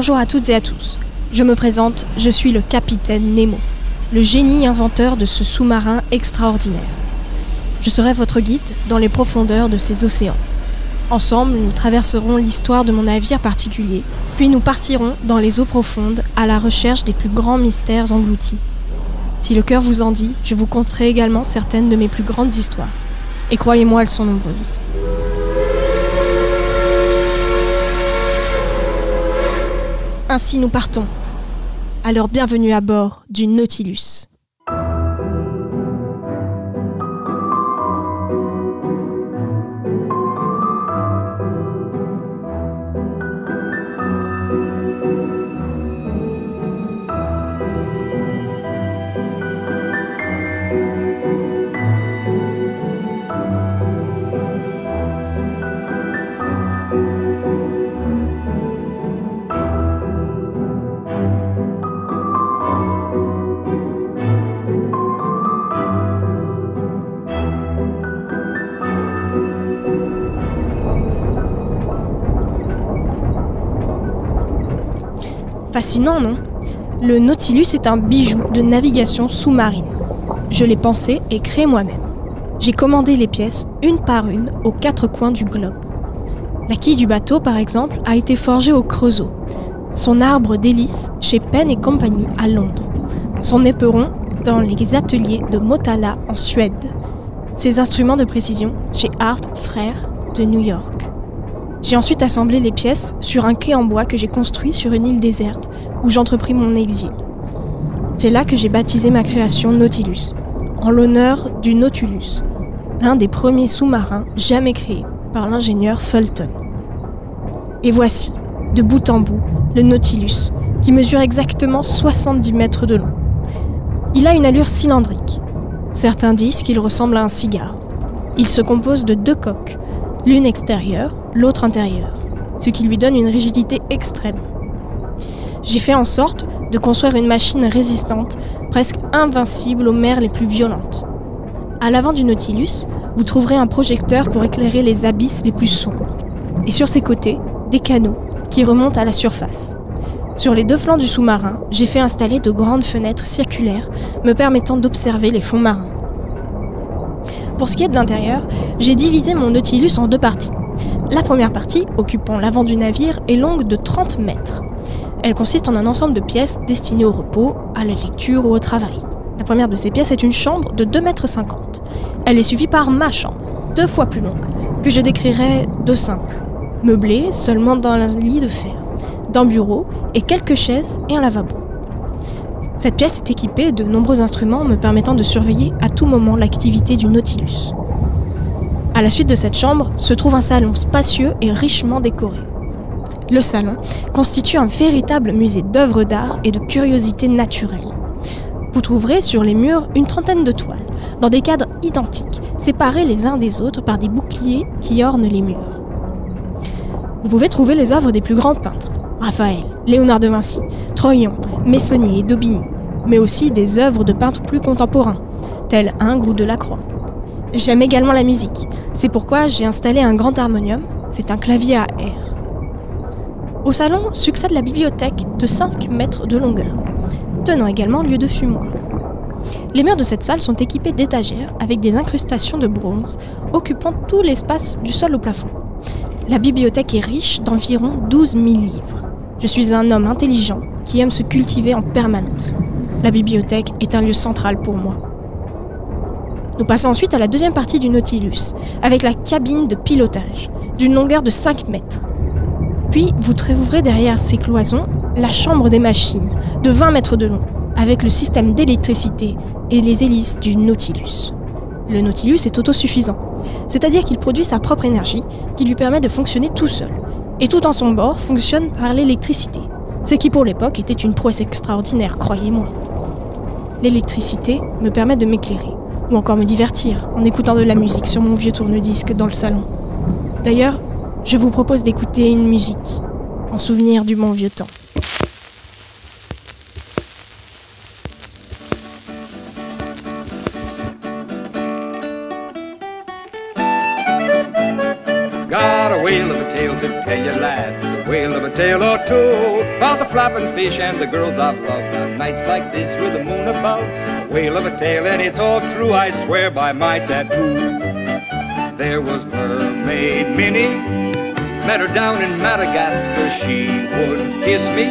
Bonjour à toutes et à tous. Je me présente, je suis le capitaine Nemo, le génie inventeur de ce sous-marin extraordinaire. Je serai votre guide dans les profondeurs de ces océans. Ensemble, nous traverserons l'histoire de mon navire particulier, puis nous partirons dans les eaux profondes à la recherche des plus grands mystères engloutis. Si le cœur vous en dit, je vous conterai également certaines de mes plus grandes histoires. Et croyez-moi, elles sont nombreuses. Ainsi nous partons. Alors bienvenue à bord du Nautilus. Fascinant, non? Le Nautilus est un bijou de navigation sous-marine. Je l'ai pensé et créé moi-même. J'ai commandé les pièces une par une aux quatre coins du globe. La quille du bateau, par exemple, a été forgée au Creusot. Son arbre d'hélice chez Penn et compagnie à Londres. Son éperon dans les ateliers de Motala en Suède. Ses instruments de précision chez Hart Frères de New York. J'ai ensuite assemblé les pièces sur un quai en bois que j'ai construit sur une île déserte où j'entrepris mon exil. C'est là que j'ai baptisé ma création Nautilus, en l'honneur du Nautilus, l'un des premiers sous-marins jamais créés par l'ingénieur Fulton. Et voici, de bout en bout, le Nautilus, qui mesure exactement 70 mètres de long. Il a une allure cylindrique. Certains disent qu'il ressemble à un cigare. Il se compose de deux coques, l'une extérieure, l'autre intérieure, ce qui lui donne une rigidité extrême. J'ai fait en sorte de construire une machine résistante, presque invincible aux mers les plus violentes. À l'avant du Nautilus, vous trouverez un projecteur pour éclairer les abysses les plus sombres. Et sur ses côtés, des canaux qui remontent à la surface. Sur les deux flancs du sous-marin, j'ai fait installer de grandes fenêtres circulaires me permettant d'observer les fonds marins. Pour ce qui est de l'intérieur, j'ai divisé mon Nautilus en deux parties. La première partie, occupant l'avant du navire, est longue de 30 mètres. Elle consiste en un ensemble de pièces destinées au repos, à la lecture ou au travail. La première de ces pièces est une chambre de 2,50 mètres. Elle est suivie par ma chambre, deux fois plus longue, que je décrirais de simple. Meublée seulement d'un lit de fer, d'un bureau et quelques chaises et un lavabo. Cette pièce est équipée de nombreux instruments me permettant de surveiller à tout moment l'activité du Nautilus. À la suite de cette chambre se trouve un salon spacieux et richement décoré. Le salon constitue un véritable musée d'œuvres d'art et de curiosités naturelles. Vous trouverez sur les murs une trentaine de toiles, dans des cadres identiques, séparés les uns des autres par des boucliers qui ornent les murs. Vous pouvez trouver les œuvres des plus grands peintres, Raphaël, Léonard de Vinci, Troyon, Messonnier et Daubigny, mais aussi des œuvres de peintres plus contemporains, tels Ingres ou Delacroix. J'aime également la musique, c'est pourquoi j'ai installé un grand harmonium, c'est un clavier à air. Au salon succède la bibliothèque de 5 mètres de longueur, tenant également lieu de fumoir. Les murs de cette salle sont équipés d'étagères avec des incrustations de bronze occupant tout l'espace du sol au plafond. La bibliothèque est riche d'environ 12 000 livres. Je suis un homme intelligent qui aime se cultiver en permanence. La bibliothèque est un lieu central pour moi. Nous passons ensuite à la deuxième partie du Nautilus, avec la cabine de pilotage, d'une longueur de 5 mètres. Puis vous trouverez derrière ces cloisons la chambre des machines, de 20 mètres de long, avec le système d'électricité et les hélices du Nautilus. Le Nautilus est autosuffisant, c'est-à-dire qu'il produit sa propre énergie qui lui permet de fonctionner tout seul, et tout en son bord fonctionne par l'électricité, ce qui pour l'époque était une prouesse extraordinaire, croyez-moi. L'électricité me permet de m'éclairer, ou encore me divertir en écoutant de la musique sur mon vieux tourne-disque dans le salon. D'ailleurs, je vous propose d'écouter une musique, en souvenir du bon vieux temps. Flapping fish and the girls I've loved. On nights like this with the moon above. A whale of a tale, and it's all true. I swear by my tattoo. There was Mermaid Minnie. Met her down in Madagascar. She would kiss me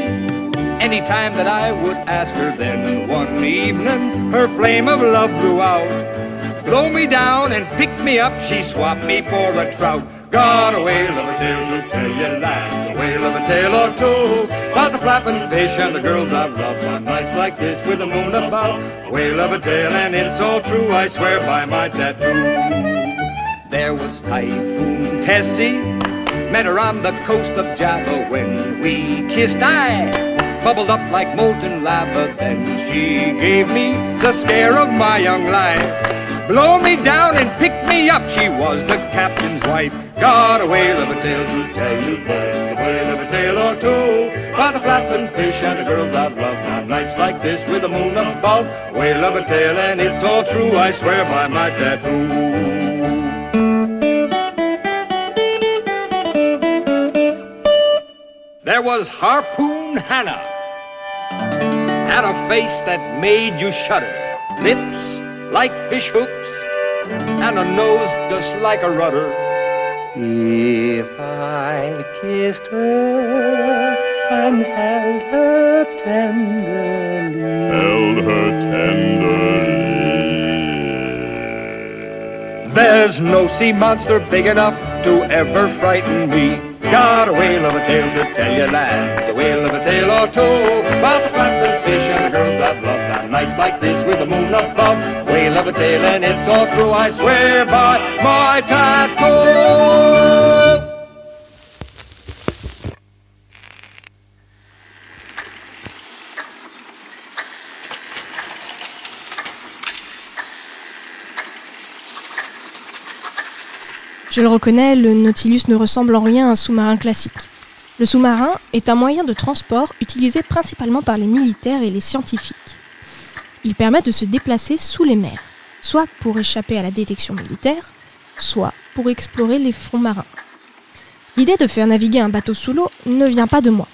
anytime that I would ask her. Then one evening, her flame of love blew out. Blow me down and pick me up. She swapped me for a trout. Got a whale of a tale to tell you, lads. Whale of a tale or two about the flapping fish and the girls I've loved on nights like this with the moon above. A whale of a tale, and it's all true. I swear by my tattoo. There was Typhoon Tessie. Met her on the coast of Java when we kissed. I bubbled up like molten lava. Then she gave me the scare of my young life. Blow me down and pick me up. She was the captain's wife. Got a whale of a tale to tell you, boys. A whale of a tale or two. About the flapping fish and the girls I've loved on nights like this with the moon above. Whale of a tale and it's all true. I swear by my tattoo. There was Harpoon Hannah. Had a face that made you shudder. Lips like fish hooks, and a nose just like a rudder. If I kissed her and held her tenderly, held her tenderly. there's no sea monster big enough to ever frighten me. Got a whale of a tale to tell you, lads, a whale of a tale or two about the flapping fish and the girls I've loved on nights like this with the moon above. Whale of a tale, and it's all true. I swear by my tattoo. Je le reconnais, le Nautilus ne ressemble en rien à un sous-marin classique. Le sous-marin est un moyen de transport utilisé principalement par les militaires et les scientifiques. Il permet de se déplacer sous les mers, soit pour échapper à la détection militaire, soit pour explorer les fonds marins. L'idée de faire naviguer un bateau sous l'eau ne vient pas de moi.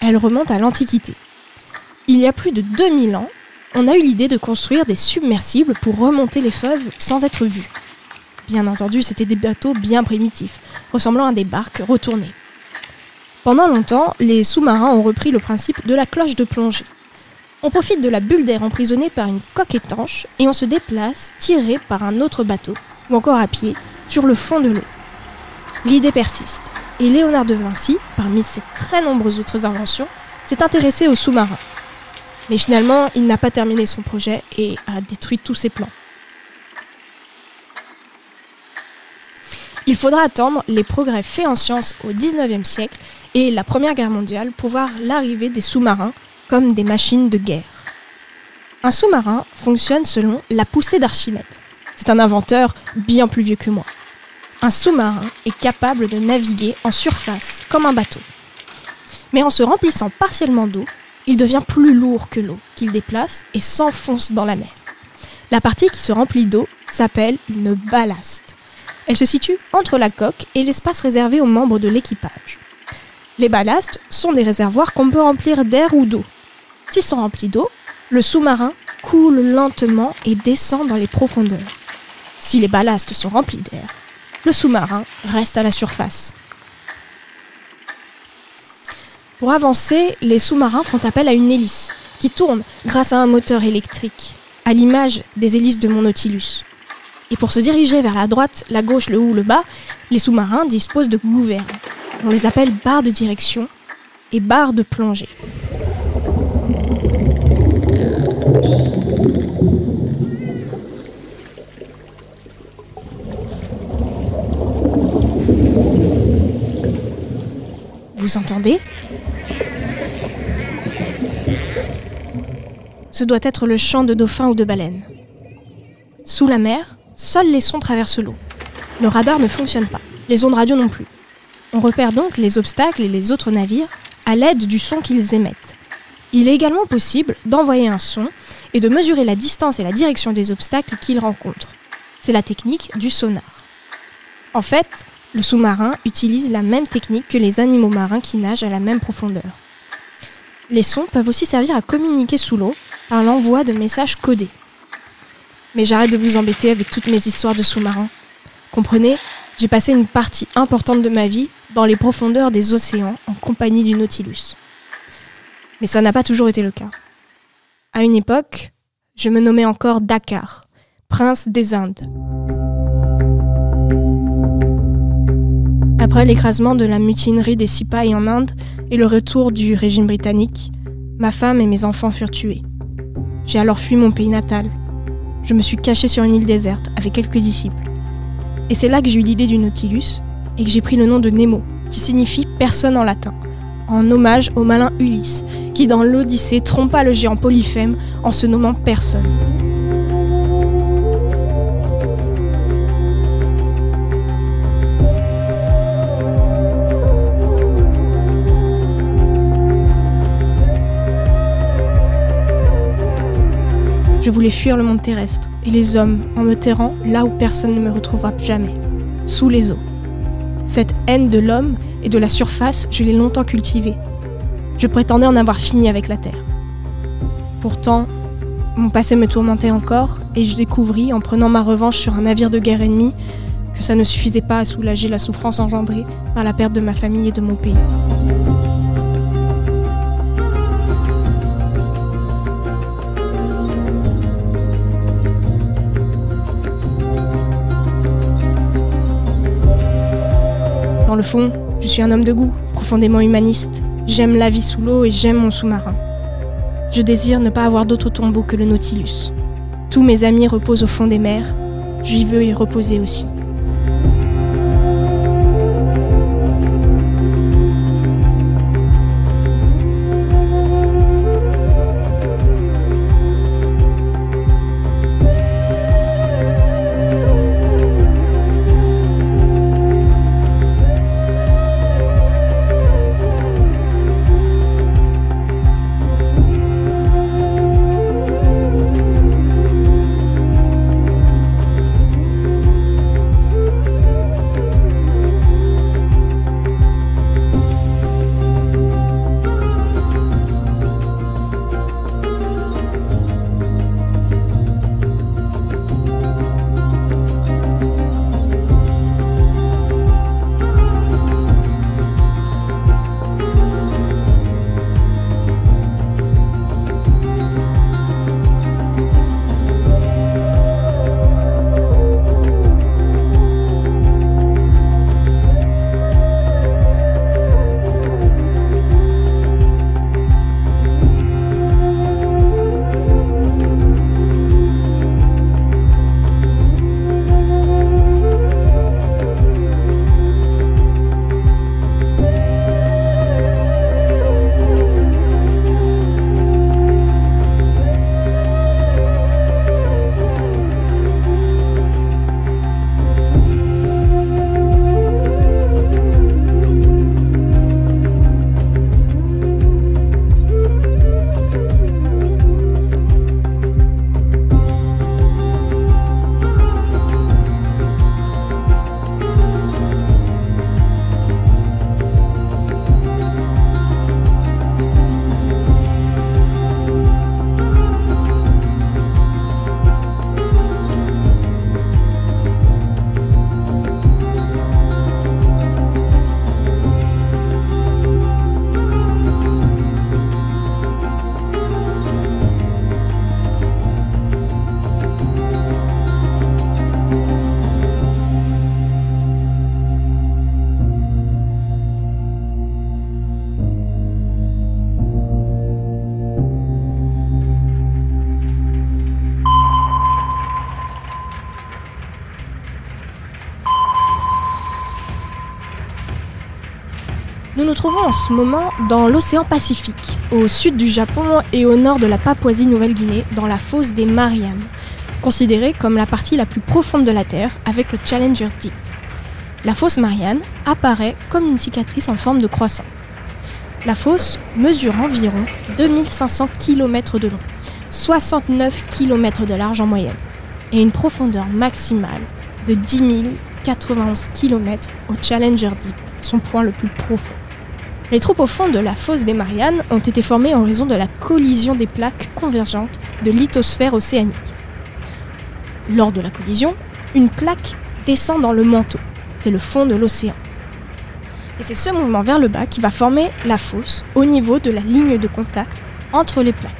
Elle remonte à l'Antiquité. Il y a plus de 2000 ans, on a eu l'idée de construire des submersibles pour remonter les feuilles sans être vus. Bien entendu, c'était des bateaux bien primitifs, ressemblant à des barques retournées. Pendant longtemps, les sous-marins ont repris le principe de la cloche de plongée. On profite de la bulle d'air emprisonnée par une coque étanche et on se déplace tiré par un autre bateau, ou encore à pied, sur le fond de l'eau. L'idée persiste, et Léonard de Vinci, parmi ses très nombreuses autres inventions, s'est intéressé aux sous-marins. Mais finalement, il n'a pas terminé son projet et a détruit tous ses plans. Il faudra attendre les progrès faits en sciences au 19e siècle et la Première Guerre mondiale pour voir l'arrivée des sous-marins comme des machines de guerre. Un sous-marin fonctionne selon la poussée d'Archimède. C'est un inventeur bien plus vieux que moi. Un sous-marin est capable de naviguer en surface comme un bateau. Mais en se remplissant partiellement d'eau, il devient plus lourd que l'eau qu'il déplace et s'enfonce dans la mer. La partie qui se remplit d'eau s'appelle une ballaste. Elle se situe entre la coque et l'espace réservé aux membres de l'équipage. Les ballastes sont des réservoirs qu'on peut remplir d'air ou d'eau. S'ils sont remplis d'eau, le sous-marin coule lentement et descend dans les profondeurs. Si les ballastes sont remplis d'air, le sous-marin reste à la surface. Pour avancer, les sous-marins font appel à une hélice qui tourne grâce à un moteur électrique, à l'image des hélices de mon Nautilus. Et pour se diriger vers la droite, la gauche, le haut le bas, les sous-marins disposent de gouvernes. On les appelle barres de direction et barres de plongée. Vous entendez? Ce doit être le chant de dauphins ou de baleines. Sous la mer, seuls les sons traversent l'eau. Le radar ne fonctionne pas, les ondes radio non plus. On repère donc les obstacles et les autres navires à l'aide du son qu'ils émettent. Il est également possible d'envoyer un son et de mesurer la distance et la direction des obstacles qu'ils rencontrent. C'est la technique du sonar. En fait, le sous-marin utilise la même technique que les animaux marins qui nagent à la même profondeur. Les sons peuvent aussi servir à communiquer sous l'eau par l'envoi de messages codés. Mais j'arrête de vous embêter avec toutes mes histoires de sous-marins. Comprenez, j'ai passé une partie importante de ma vie dans les profondeurs des océans en compagnie du Nautilus. Mais ça n'a pas toujours été le cas. À une époque, je me nommais encore Dakar, prince des Indes. Après l'écrasement de la mutinerie des Sipais en Inde et le retour du régime britannique, ma femme et mes enfants furent tués. J'ai alors fui mon pays natal. Je me suis caché sur une île déserte avec quelques disciples. Et c'est là que j'ai eu l'idée du Nautilus et que j'ai pris le nom de Nemo, qui signifie personne en latin, en hommage au malin Ulysse, qui dans l'Odyssée trompa le géant Polyphème en se nommant personne. Je voulais fuir le monde terrestre et les hommes en me terrant là où personne ne me retrouvera jamais, sous les eaux. Cette haine de l'homme et de la surface, je l'ai longtemps cultivée. Je prétendais en avoir fini avec la Terre. Pourtant, mon passé me tourmentait encore et je découvris, en prenant ma revanche sur un navire de guerre ennemi, que ça ne suffisait pas à soulager la souffrance engendrée par la perte de ma famille et de mon pays. Le fond, je suis un homme de goût, profondément humaniste. J'aime la vie sous l'eau et j'aime mon sous-marin. Je désire ne pas avoir d'autre tombeau que le Nautilus. Tous mes amis reposent au fond des mers. J'y veux y reposer aussi. Trouvons en ce moment dans l'océan Pacifique, au sud du Japon et au nord de la Papouasie-Nouvelle-Guinée, dans la fosse des Mariannes, considérée comme la partie la plus profonde de la Terre avec le Challenger Deep. La fosse Marianne apparaît comme une cicatrice en forme de croissant. La fosse mesure environ 2500 km de long, 69 km de large en moyenne, et une profondeur maximale de 10 091 km au Challenger Deep, son point le plus profond. Les trous au fond de la fosse des Mariannes ont été formés en raison de la collision des plaques convergentes de lithosphère océanique. Lors de la collision, une plaque descend dans le manteau, c'est le fond de l'océan. Et c'est ce mouvement vers le bas qui va former la fosse au niveau de la ligne de contact entre les plaques.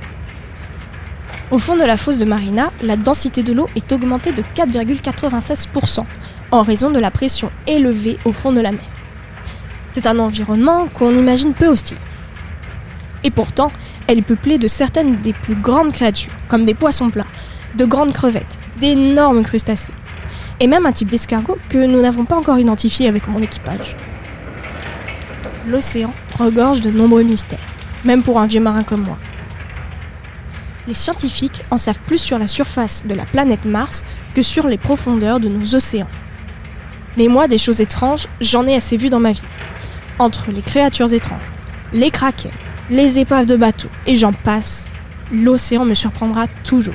Au fond de la fosse de Marina, la densité de l'eau est augmentée de 4,96% en raison de la pression élevée au fond de la mer. C'est un environnement qu'on imagine peu hostile. Et pourtant, elle est peuplée de certaines des plus grandes créatures, comme des poissons plats, de grandes crevettes, d'énormes crustacés, et même un type d'escargot que nous n'avons pas encore identifié avec mon équipage. L'océan regorge de nombreux mystères, même pour un vieux marin comme moi. Les scientifiques en savent plus sur la surface de la planète Mars que sur les profondeurs de nos océans. Mais moi, des choses étranges, j'en ai assez vu dans ma vie. Entre les créatures étranges, les kraken, les épaves de bateaux, et j'en passe, l'océan me surprendra toujours.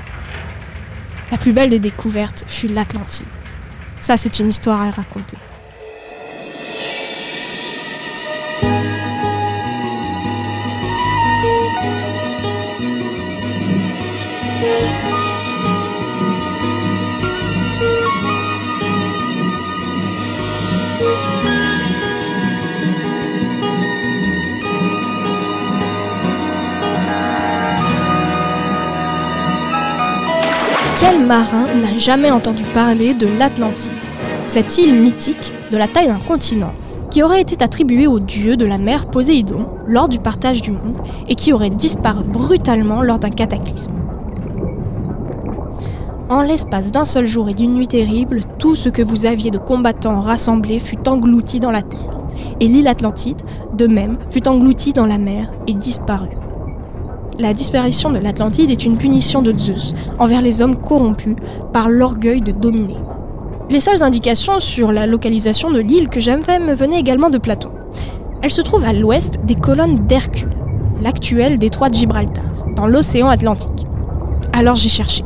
La plus belle des découvertes fut l'Atlantide. Ça, c'est une histoire à raconter. Quel marin n'a jamais entendu parler de l'Atlantide? Cette île mythique, de la taille d'un continent, qui aurait été attribuée au dieu de la mer Poséidon lors du partage du monde et qui aurait disparu brutalement lors d'un cataclysme. En l'espace d'un seul jour et d'une nuit terrible, tout ce que vous aviez de combattants rassemblés fut englouti dans la terre, et l'île Atlantide, de même, fut engloutie dans la mer et disparut. La disparition de l'Atlantide est une punition de Zeus envers les hommes corrompus par l'orgueil de dominer. Les seules indications sur la localisation de l'île que j'avais me venaient également de Platon. Elle se trouve à l'ouest des colonnes d'Hercule, l'actuel détroit de Gibraltar, dans l'océan Atlantique. Alors j'ai cherché.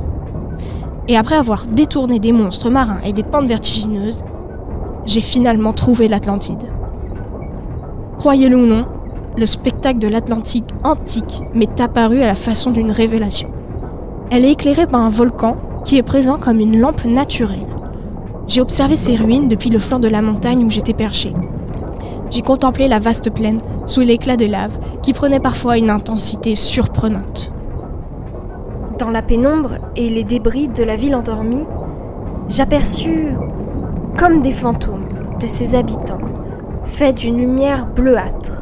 Et après avoir détourné des monstres marins et des pentes vertigineuses, j'ai finalement trouvé l'Atlantide. Croyez-le ou non, le spectacle de l'Atlantique antique m'est apparu à la façon d'une révélation. Elle est éclairée par un volcan qui est présent comme une lampe naturelle. J'ai observé ces ruines depuis le flanc de la montagne où j'étais perché. J'ai contemplé la vaste plaine sous l'éclat de lave qui prenait parfois une intensité surprenante. Dans la pénombre et les débris de la ville endormie, j'aperçus comme des fantômes de ses habitants, faits d'une lumière bleuâtre.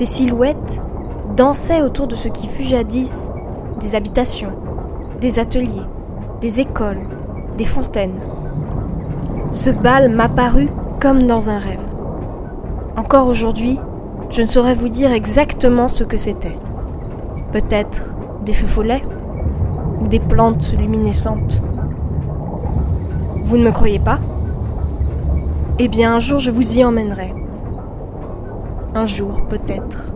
Ces silhouettes dansaient autour de ce qui fut jadis des habitations, des ateliers, des écoles, des fontaines. Ce bal m'apparut comme dans un rêve. Encore aujourd'hui, je ne saurais vous dire exactement ce que c'était. Peut-être des feux follets ou des plantes luminescentes. Vous ne me croyez pas? Eh bien, un jour, je vous y emmènerai. Un jour, peut-être.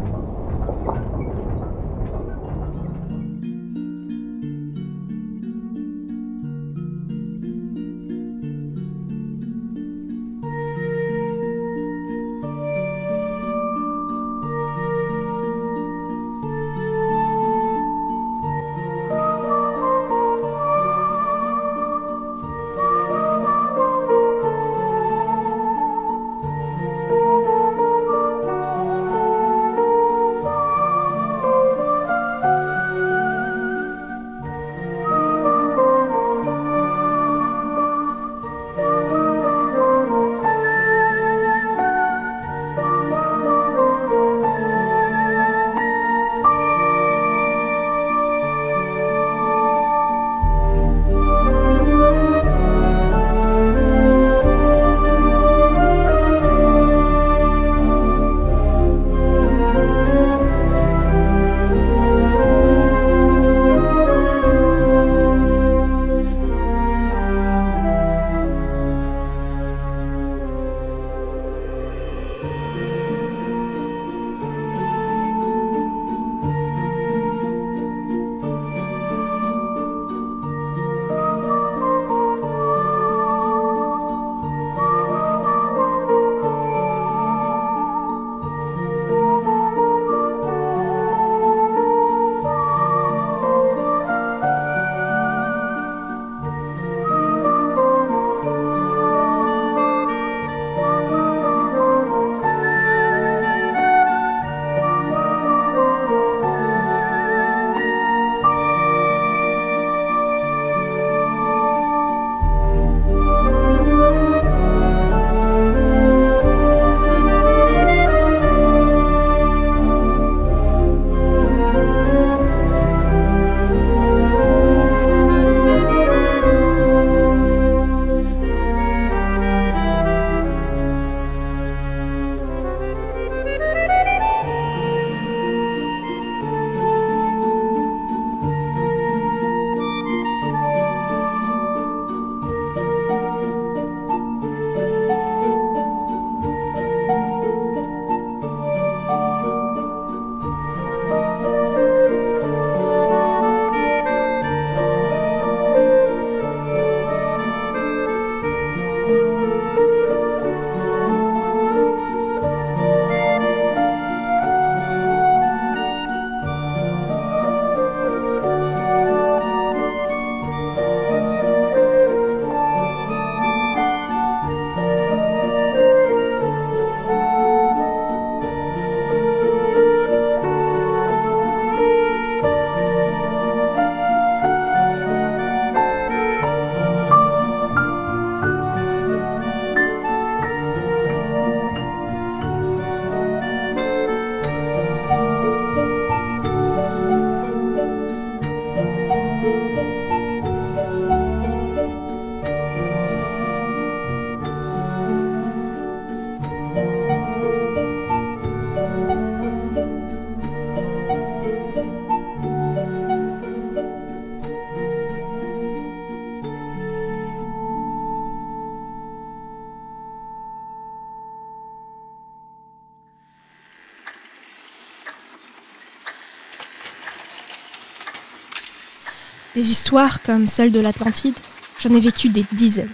Des histoires comme celle de l'Atlantide, j'en ai vécu des dizaines.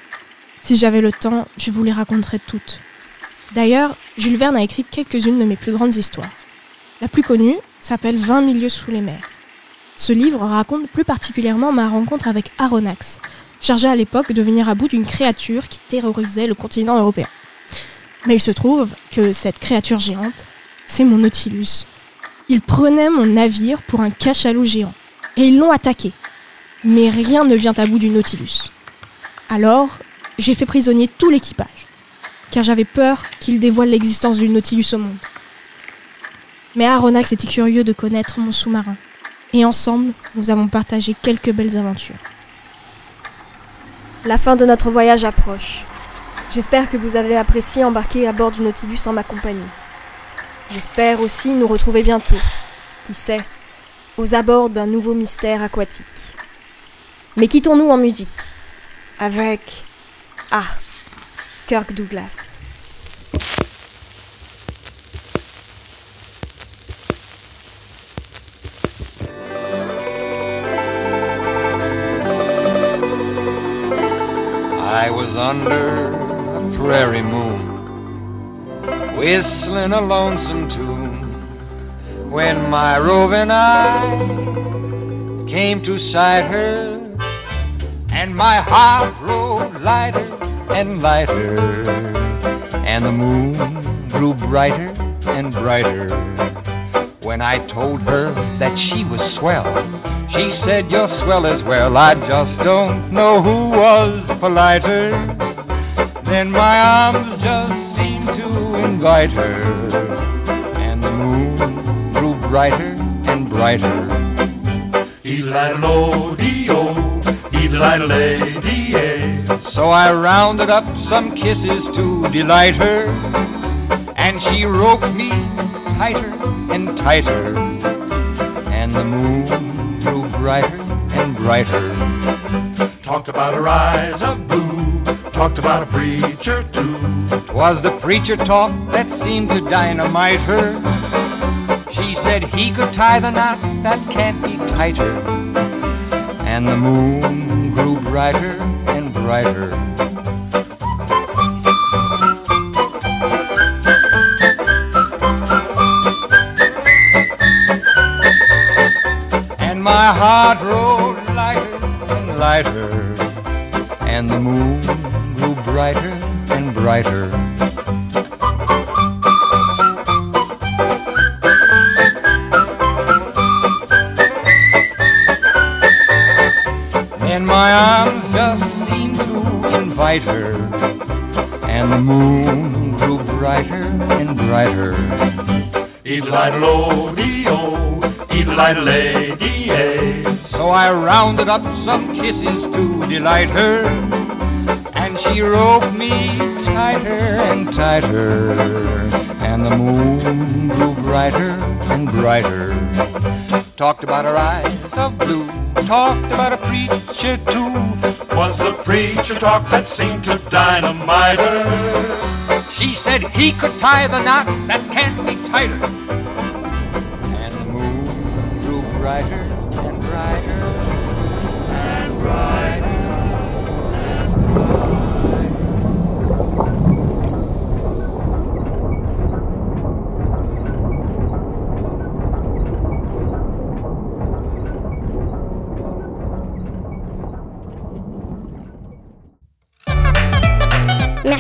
Si j'avais le temps, je vous les raconterais toutes. D'ailleurs, Jules Verne a écrit quelques-unes de mes plus grandes histoires. La plus connue s'appelle 20 milieux sous les mers. Ce livre raconte plus particulièrement ma rencontre avec Aronnax, chargé à l'époque de venir à bout d'une créature qui terrorisait le continent européen. Mais il se trouve que cette créature géante, c'est mon Nautilus. Il prenait mon navire pour un cachalot géant, et ils l'ont attaqué. Mais rien ne vient à bout du Nautilus. Alors, j'ai fait prisonnier tout l'équipage, car j'avais peur qu'il dévoile l'existence du Nautilus au monde. Mais Aronnax était curieux de connaître mon sous-marin, et ensemble, nous avons partagé quelques belles aventures. La fin de notre voyage approche. J'espère que vous avez apprécié embarquer à bord du Nautilus en ma compagnie. J'espère aussi nous retrouver bientôt, qui sait, aux abords d'un nouveau mystère aquatique. Mais quittons-nous en musique, avec... Ah, Kirk Douglas. I was under a prairie moon, whistling a lonesome tune, when my roving eye came to sight her, and my heart rode lighter and lighter, and the moon grew brighter and brighter. When I told her that she was swell, she said, You're swell as well. I just don't know who was politer. Then my arms just seemed to invite her, and the moon grew brighter and brighter. Ee-la-lo-dee-o. So I rounded up some kisses to delight her, and she roped me tighter and tighter, and the moon grew brighter and brighter. Talked about her eyes of blue, talked about a preacher too. Twas the preacher talk that seemed to dynamite her. She said he could tie the knot that can't be tighter, and the moon grew brighter and brighter. And my heart rode lighter and lighter, and the moon grew brighter and brighter. And my arms just seemed to invite her, and the moon grew brighter and brighter. Ee-la-lo-dee-o, ee-la-la-dee-ay. So I rounded up some kisses to delight her, and she roped me tighter and tighter, and the moon grew brighter and brighter. Talked about her eyes of blue, talked about a preacher too. Was the preacher talk that seemed to dynamite her? She said he could tie the knot that can't be tighter. And the moon grew brighter brighter